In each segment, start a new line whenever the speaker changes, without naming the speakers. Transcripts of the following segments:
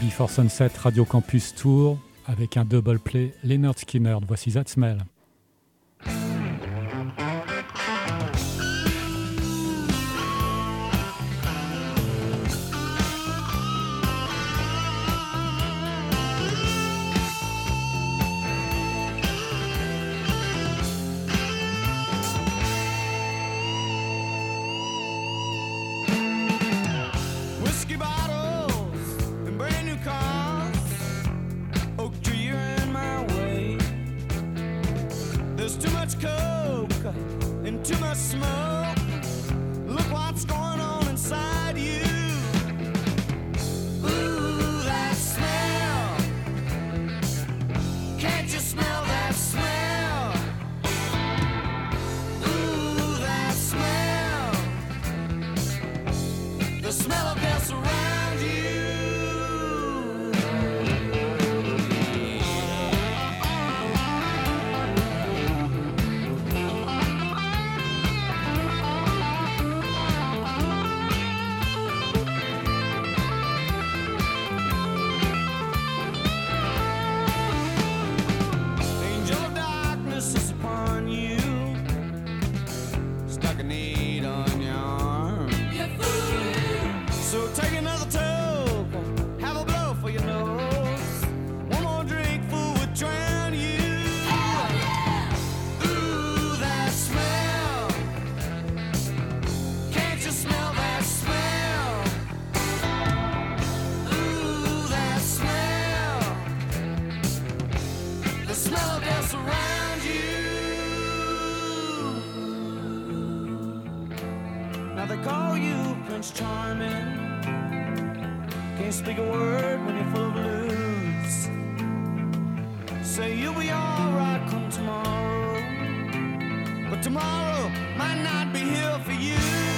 Before Sunset Radio Campus Tour avec un double play Leonard Skinner. Voici That Smell. They call you Prince Charming. Can't speak a word when you're full of blues. Say you'll be alright come tomorrow. But tomorrow might not be here for you.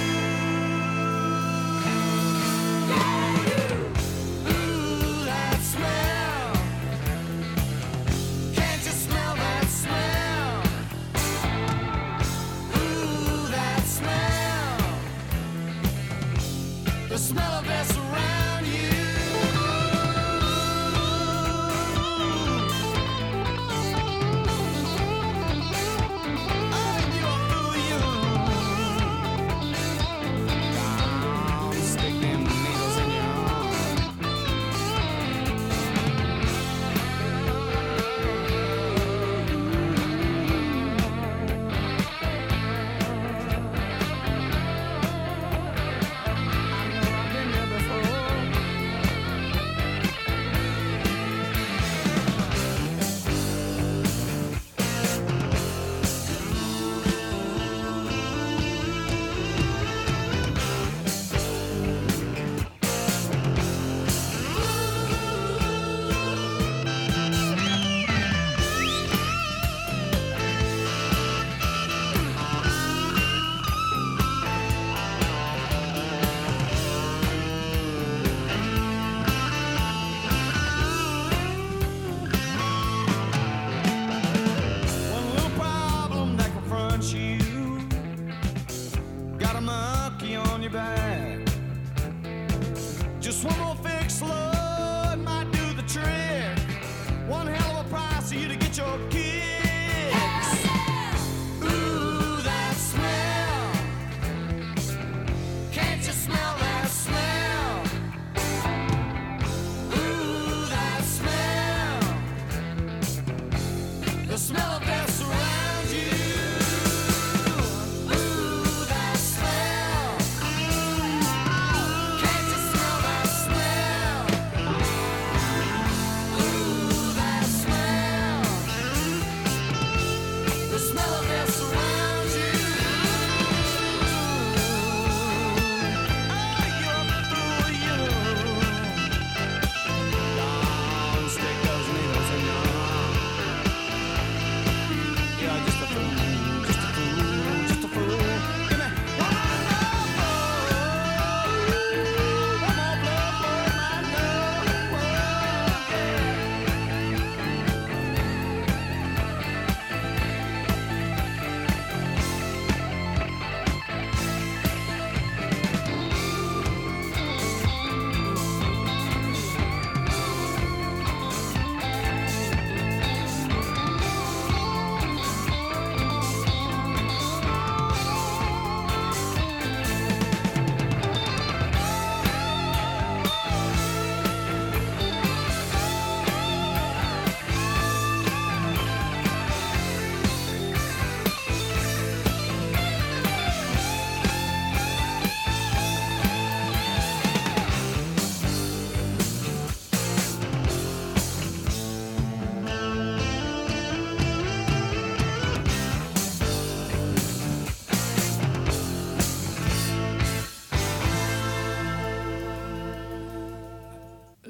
Just one more fix, love.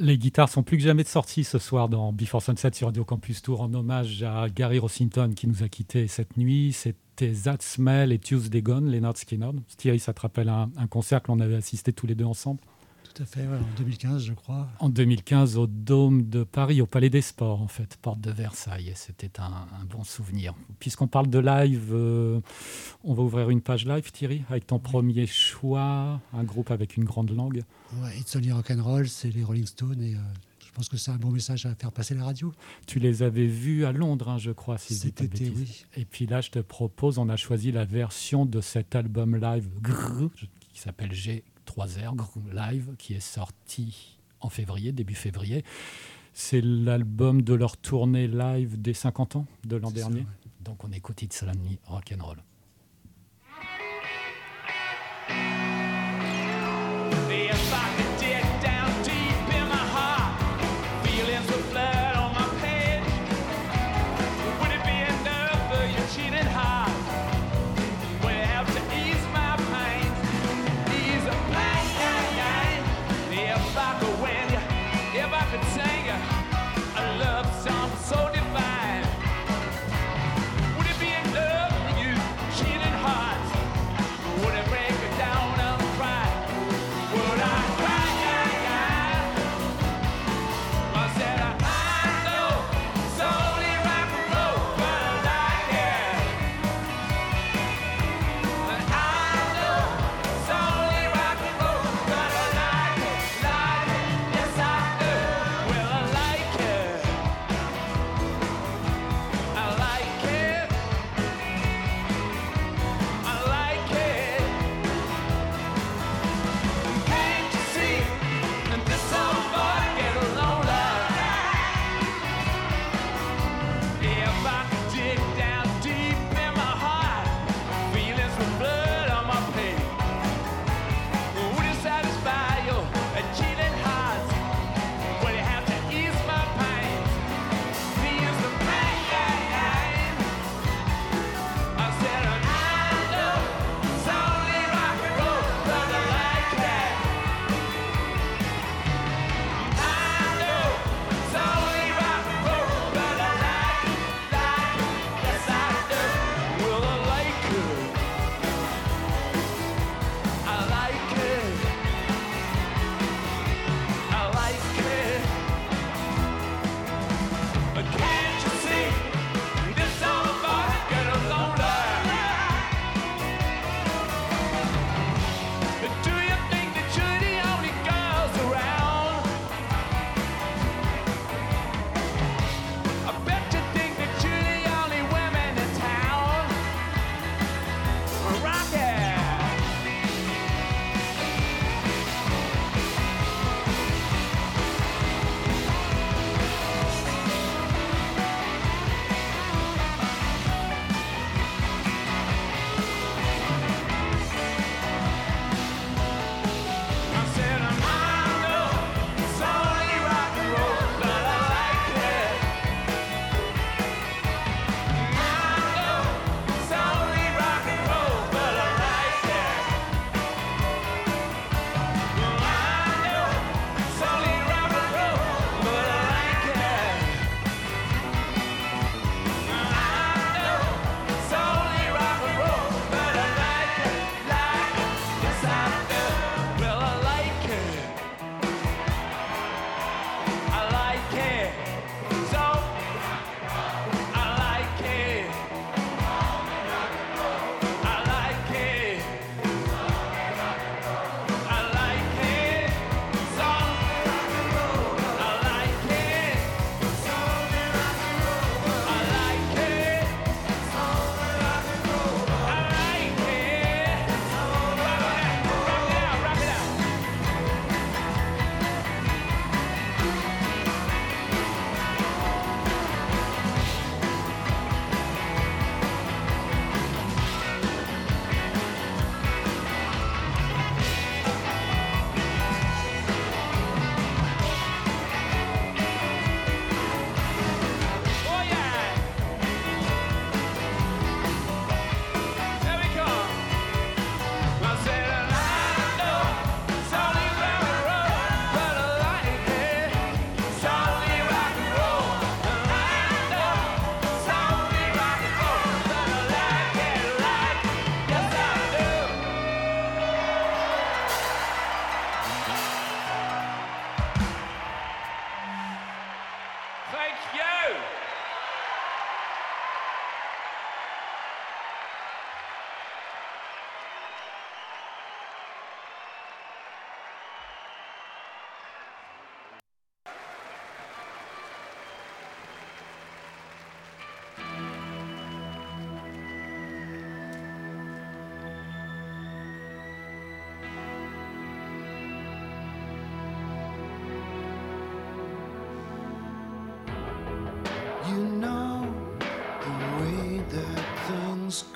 Les guitares sont plus que jamais de sortie ce soir dans Before Sunset sur Radio Campus Tour en hommage à Gary Rossington qui nous a quittés cette nuit. C'était That Smell et Tuesday Gone, Leonard Skinner. Thierry, ça te rappelle un, concert que l'on avait assisté tous les deux ensemble?
Tout à fait, en 2015, je crois.
En 2015, au Dôme de Paris, au Palais des Sports, en fait, porte de Versailles. C'était un, bon souvenir. Puisqu'on parle de live, euh, on va ouvrir une page live, Thierry, avec ton premier choix, un groupe avec une grande langue.
Ouais, It's Only Rock'n'Roll, c'est les Rolling Stones et. Euh, je pense que c'est un bon message à faire passer la radio.
Tu les avais vus à Londres, hein, je crois, si
Cet été, oui.
Et puis là, je te propose, on a choisi la version de cet album live qui s'appelle Trois Ergues Live, qui est sorti en février, début février. C'est l'album de leur tournée live des 50 ans de l'an dernier. Donc on écoute It's Lonely Rock'n'Roll.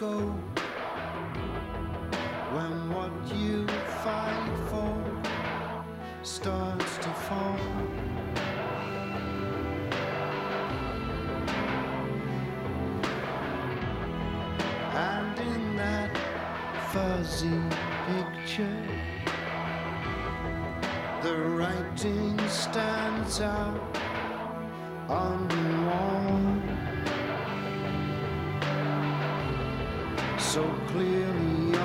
Go when what you fight for starts to fall. And in that fuzzy picture, the writing stands out so clearly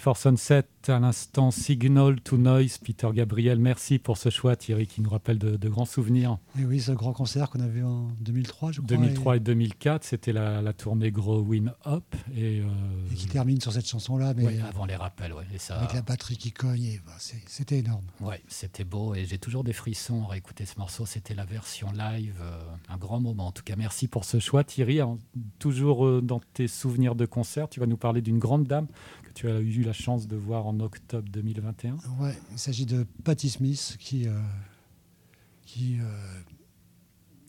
Before Sunset, à l'instant Signal to Noise, Peter Gabriel. Merci pour ce choix, Thierry, qui nous rappelle de, de grands souvenirs.
Et oui, ce grand concert qu'on a vu en 2003, je crois.
2003 et, 2004, c'était la, la, tournée Growing Up. Et, euh,
et, qui termine sur cette chanson-là. Mais
ouais, avant les rappels. Et ça,
avec la batterie qui cogne, bah, c'était énorme.
Ouais, c'était beau et j'ai toujours des frissons à réécouter ce morceau. C'était la version live, euh, un grand moment. En tout cas, merci pour ce choix, Thierry. Toujours euh, dans tes souvenirs de concert, tu vas nous parler d'une grande dame que tu as eu la chance de voir en octobre 2021.
Ouais, il s'agit de Patti Smith qui euh, qui euh,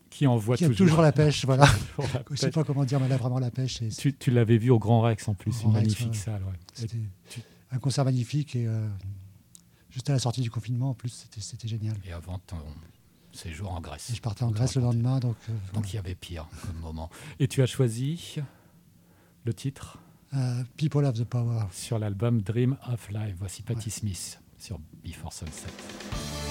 qui envoie
qui a
toujours,
toujours la pêche, voilà. Je ne sais pas comment dire, mais elle a vraiment la pêche. Et
tu, tu l'avais vu au Grand Rex en plus, une
Rex,
magnifique
ouais.
salle. Ouais.
C'était un concert magnifique et euh, juste à la sortie du confinement, en plus, c'était génial.
Et avant ton séjour en Grèce.
Et je partais en Grèce le lendemain, donc. euh,
Donc il y avait pire comme moment. Et tu as choisi le titre?
Euh, People have the power.
sur l'album Dream of Life. Voici Patti ouais. Smith sur Before Sunset.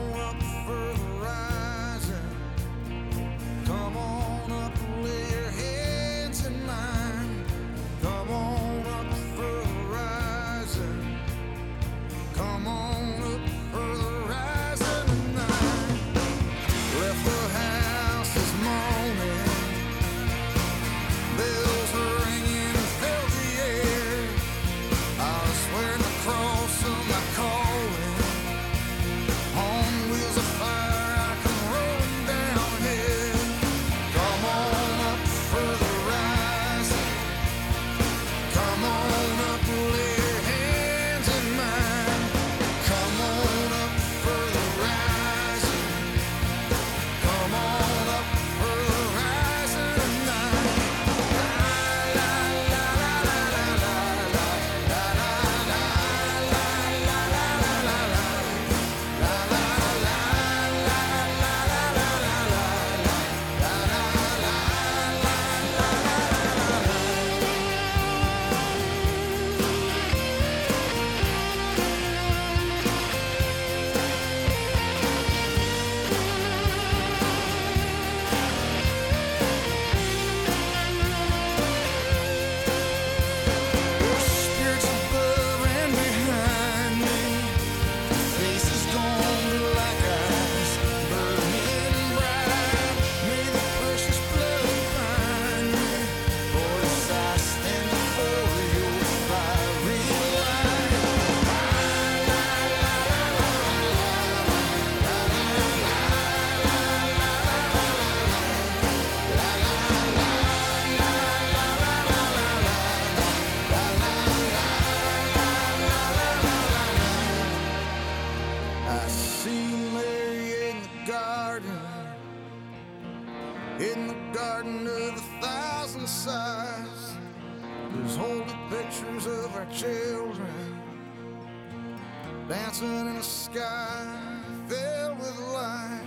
this moment There's holy pictures of our children dancing in a sky filled with light.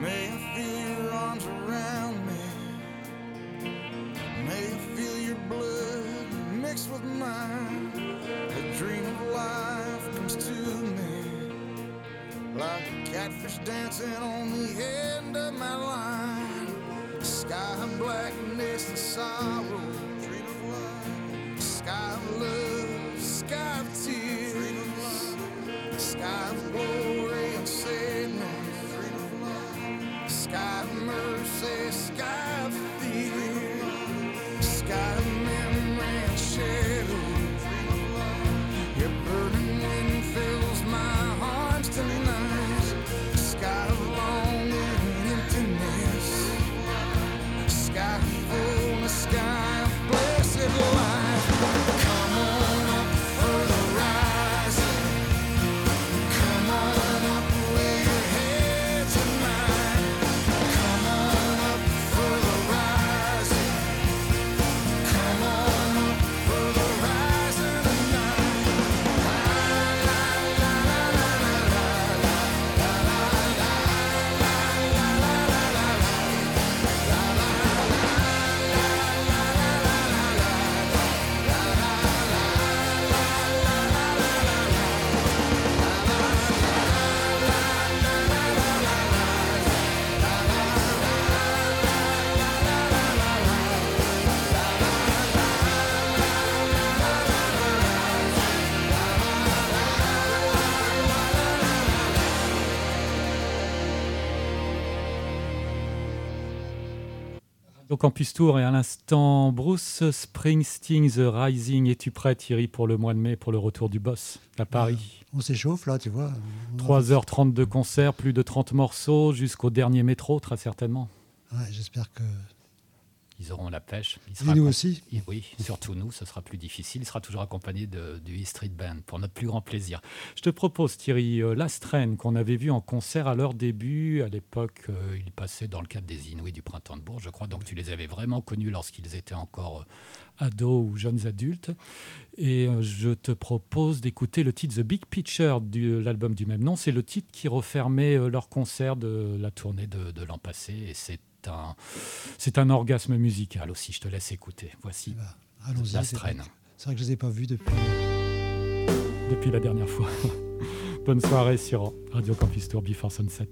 May I feel your arms around me. May I feel your blood mixed with mine. A dream of life comes to me. Like a catfish dancing on the end of my line. Sky of blackness and sorrow.
Au Campus Tour et à l'instant, Bruce Springsteen, The Rising. Es-tu prêt, Thierry, pour le mois de mai, pour le retour du boss à Paris
On s'échauffe là, tu vois.
3h30 de concert, plus de 30 morceaux, jusqu'au dernier métro, très certainement.
Ouais, J'espère que
ils auront la pêche. Il
Et
sera
nous
accom-
aussi.
et oui, surtout nous, ce sera plus difficile. Il sera toujours accompagné de- du E Street Band pour notre plus grand plaisir. Je te propose, Thierry, euh, Lastren, qu'on avait vu en concert à leur début. À l'époque, euh, ils passaient dans le cadre des Inouïs du Printemps de Bourges, je crois. Donc, tu les avais vraiment connus lorsqu'ils étaient encore euh, ados ou jeunes adultes. Et euh, je te propose d'écouter le titre The Big Picture de l'album du même nom. C'est le titre qui refermait leur concert de la tournée de, de l'an passé. Et c'est un, c'est un orgasme musical aussi. Je te laisse écouter. Voici
Bah, Allons-y.
la
C'est vrai que je ne les ai pas vus depuis.
depuis la dernière fois. Bonne soirée sur Radio Campus Tour Before Sunset.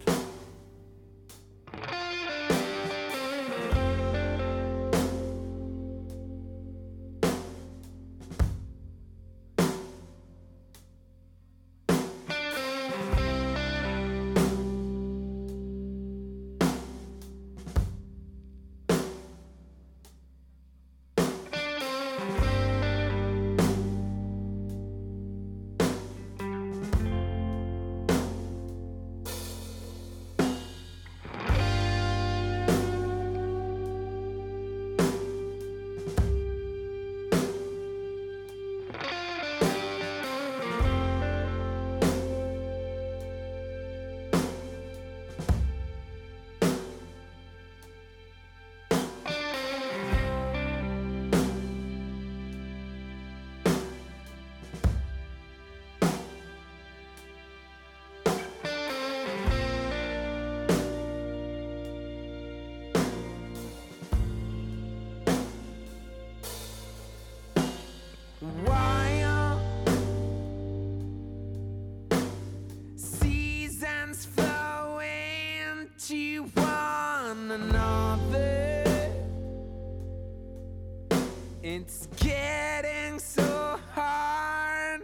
It's getting so hard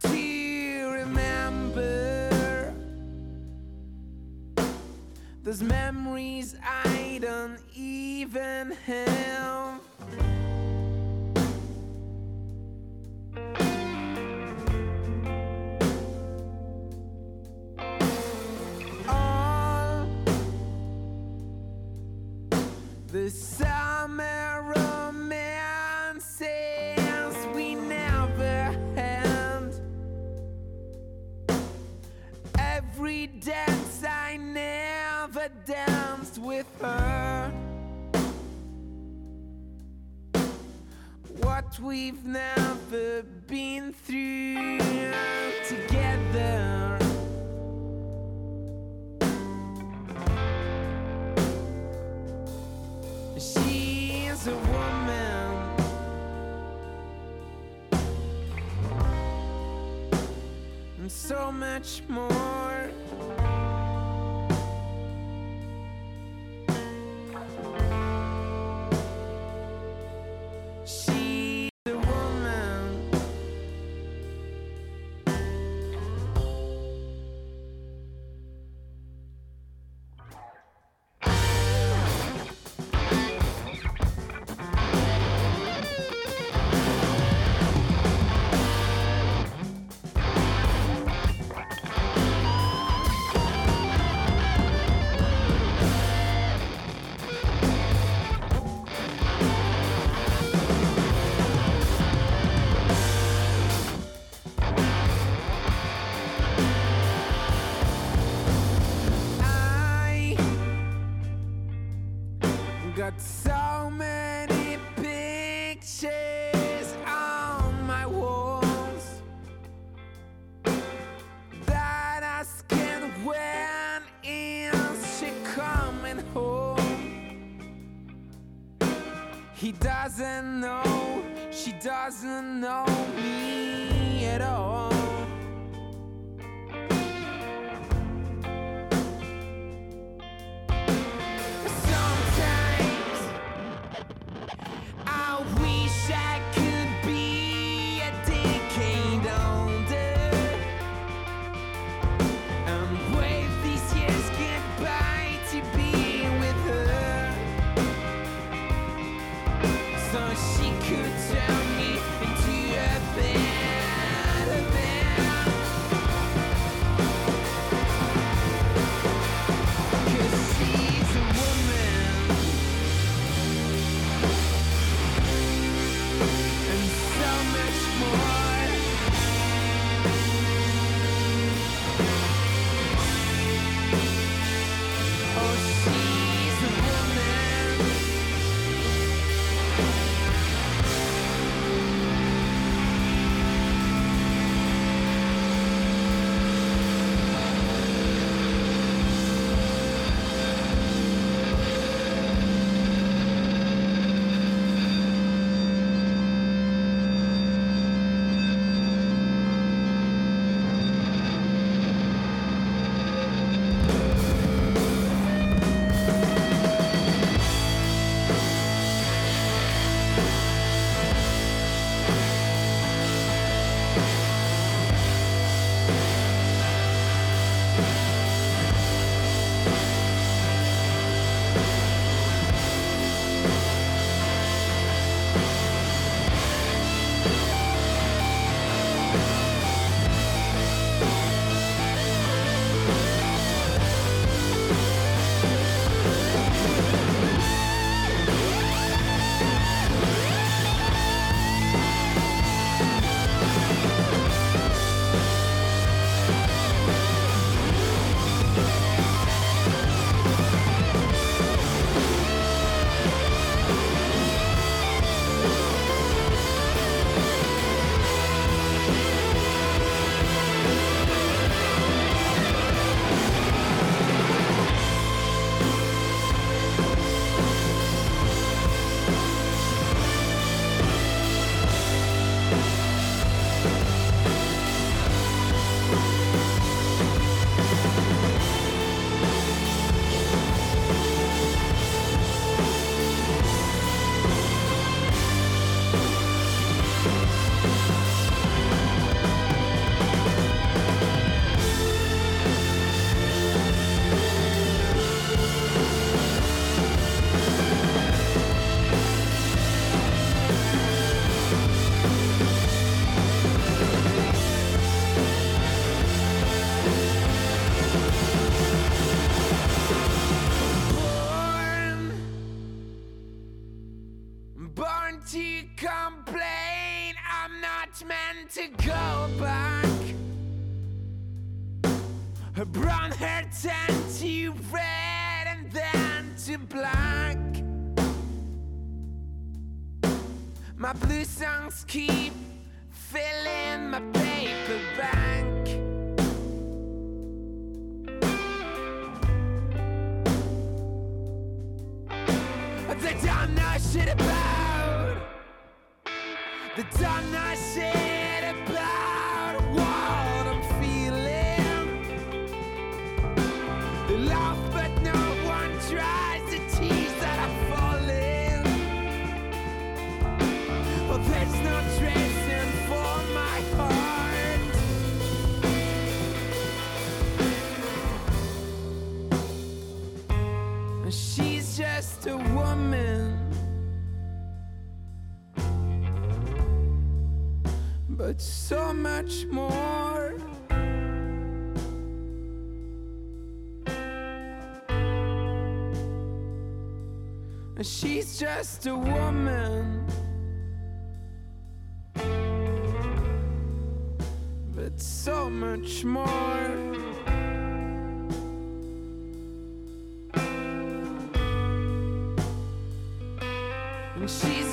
to remember those memories I don't even have. Much more. Doesn't know, she doesn't keys. much more. She's just a woman. But so much more. she's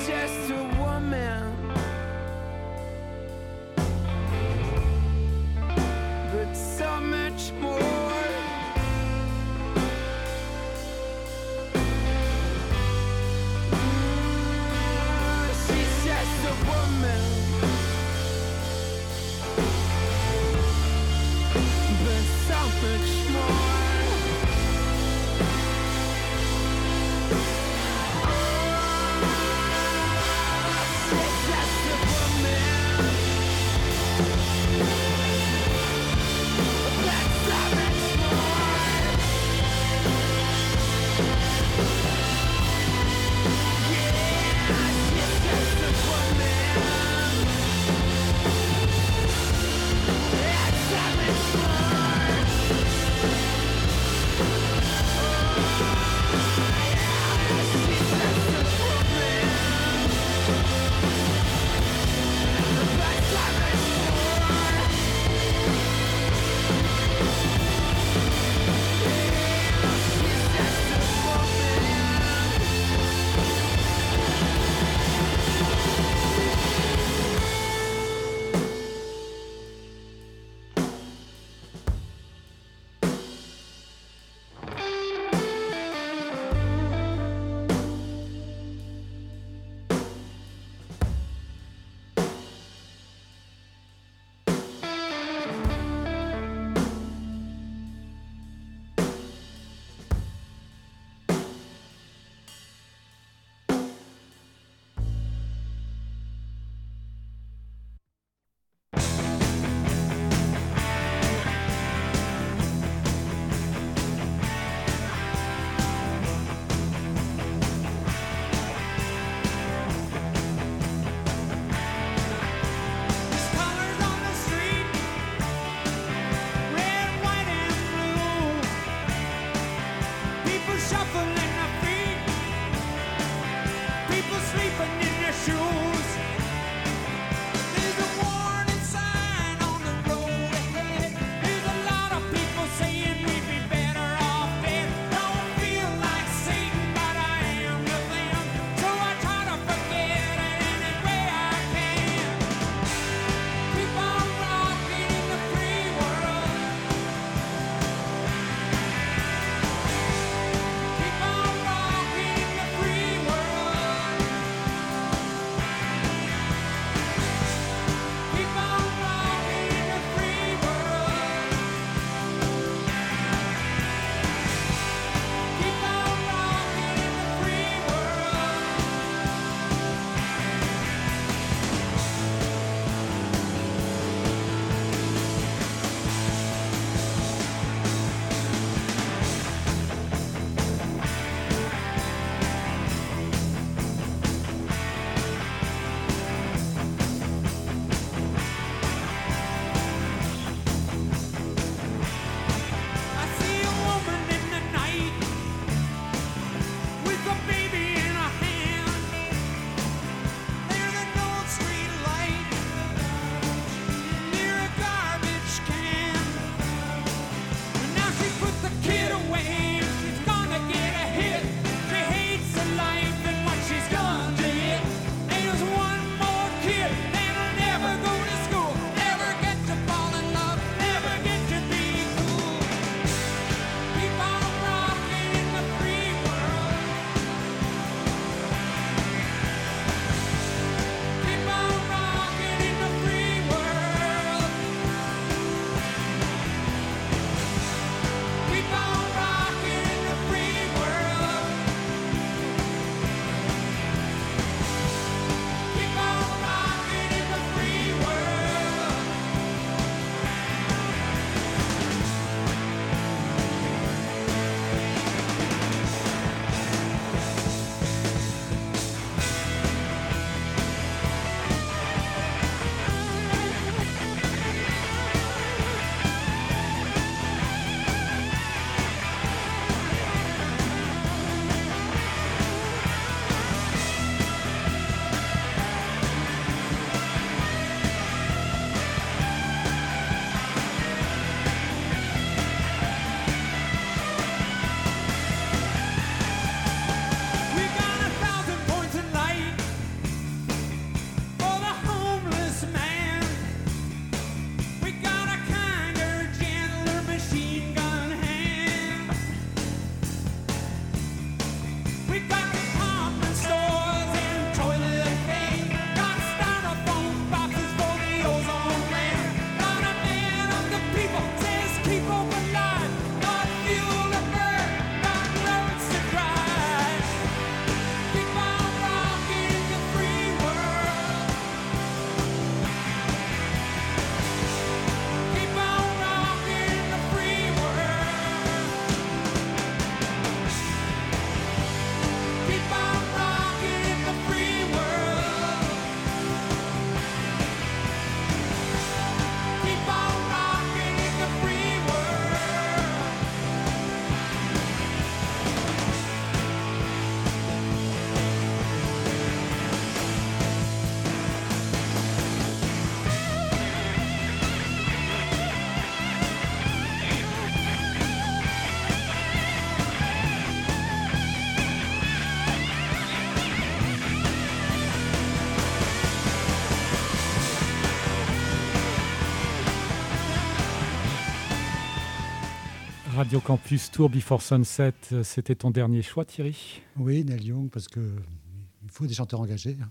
Radio Campus Tour Before Sunset, euh, c'était ton dernier choix Thierry?
Oui, Neil Young, parce que il faut des chanteurs engagés. hein.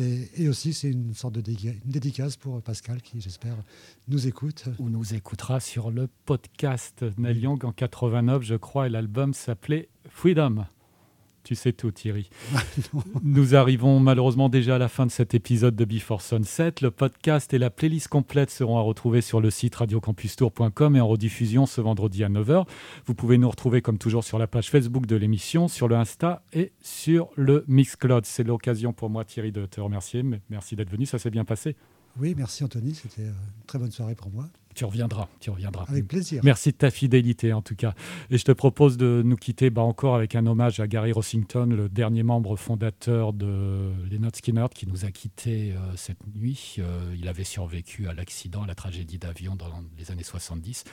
Et, et aussi, c'est une sorte de une dédicace pour Pascal qui, j'espère, nous écoute.
On nous écoutera sur le podcast Neil Young en 89 je crois et l'album s'appelait Freedom. Tu sais tout Thierry. Nous arrivons malheureusement déjà à la fin de cet épisode de Before Sunset. Le podcast et la playlist complète seront à retrouver sur le site radiocampustour.com et en rediffusion ce vendredi à 9h. Vous pouvez nous retrouver comme toujours sur la page Facebook de l'émission, sur le Insta et sur le Mixcloud. C'est l'occasion pour moi Thierry de te remercier. Merci d'être venu, ça s'est bien passé.
Oui, merci Anthony, c'était euh, une très bonne soirée pour moi.
Tu reviendras, tu reviendras.
Avec plaisir.
Merci de ta fidélité en tout cas. Et je te propose de nous quitter bah, encore avec un hommage à Gary Rossington, le dernier membre fondateur de Leonard Skinner, qui nous a quittés euh, cette nuit. Euh, il avait survécu à l'accident, à la tragédie d'avion dans les années 70.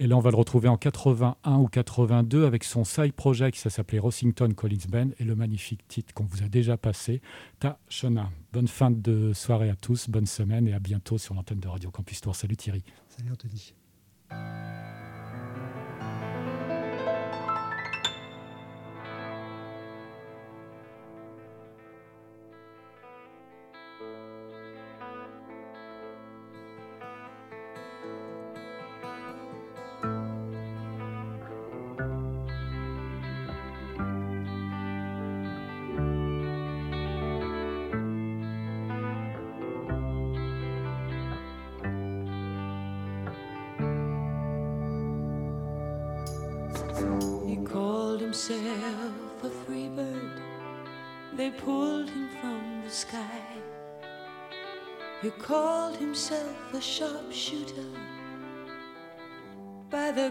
Et là, on va le retrouver en 81 ou 82 avec son side project, ça s'appelait Rossington Collins Band, et le magnifique titre qu'on vous a déjà passé, Ta Shona. Bonne fin de soirée à tous, bonne semaine et à bientôt sur l'antenne de Radio Campus Tour. Salut Thierry.
Salut Anthony.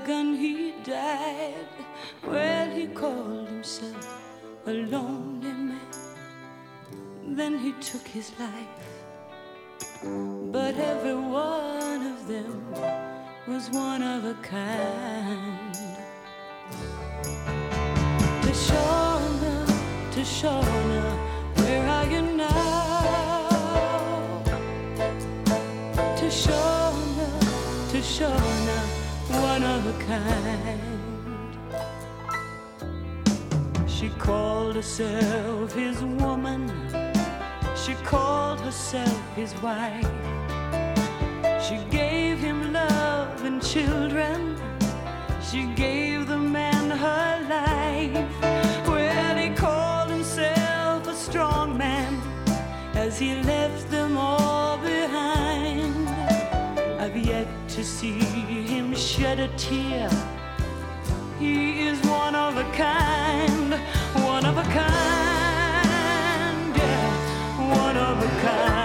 Gun he died. Well, he called himself a lonely man. Then he took his life. But every one of them was one of a kind. To Shauna, to Shauna, kind. She called herself his woman. She called herself his wife. She gave him love and children. She gave the man her life. Well, he called himself a strong man as he left them all behind. I've yet to see shed a tear. He is one of a kind, one of a kind, yeah, one of a kind.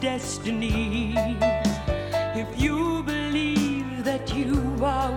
Destiny. If you believe that you are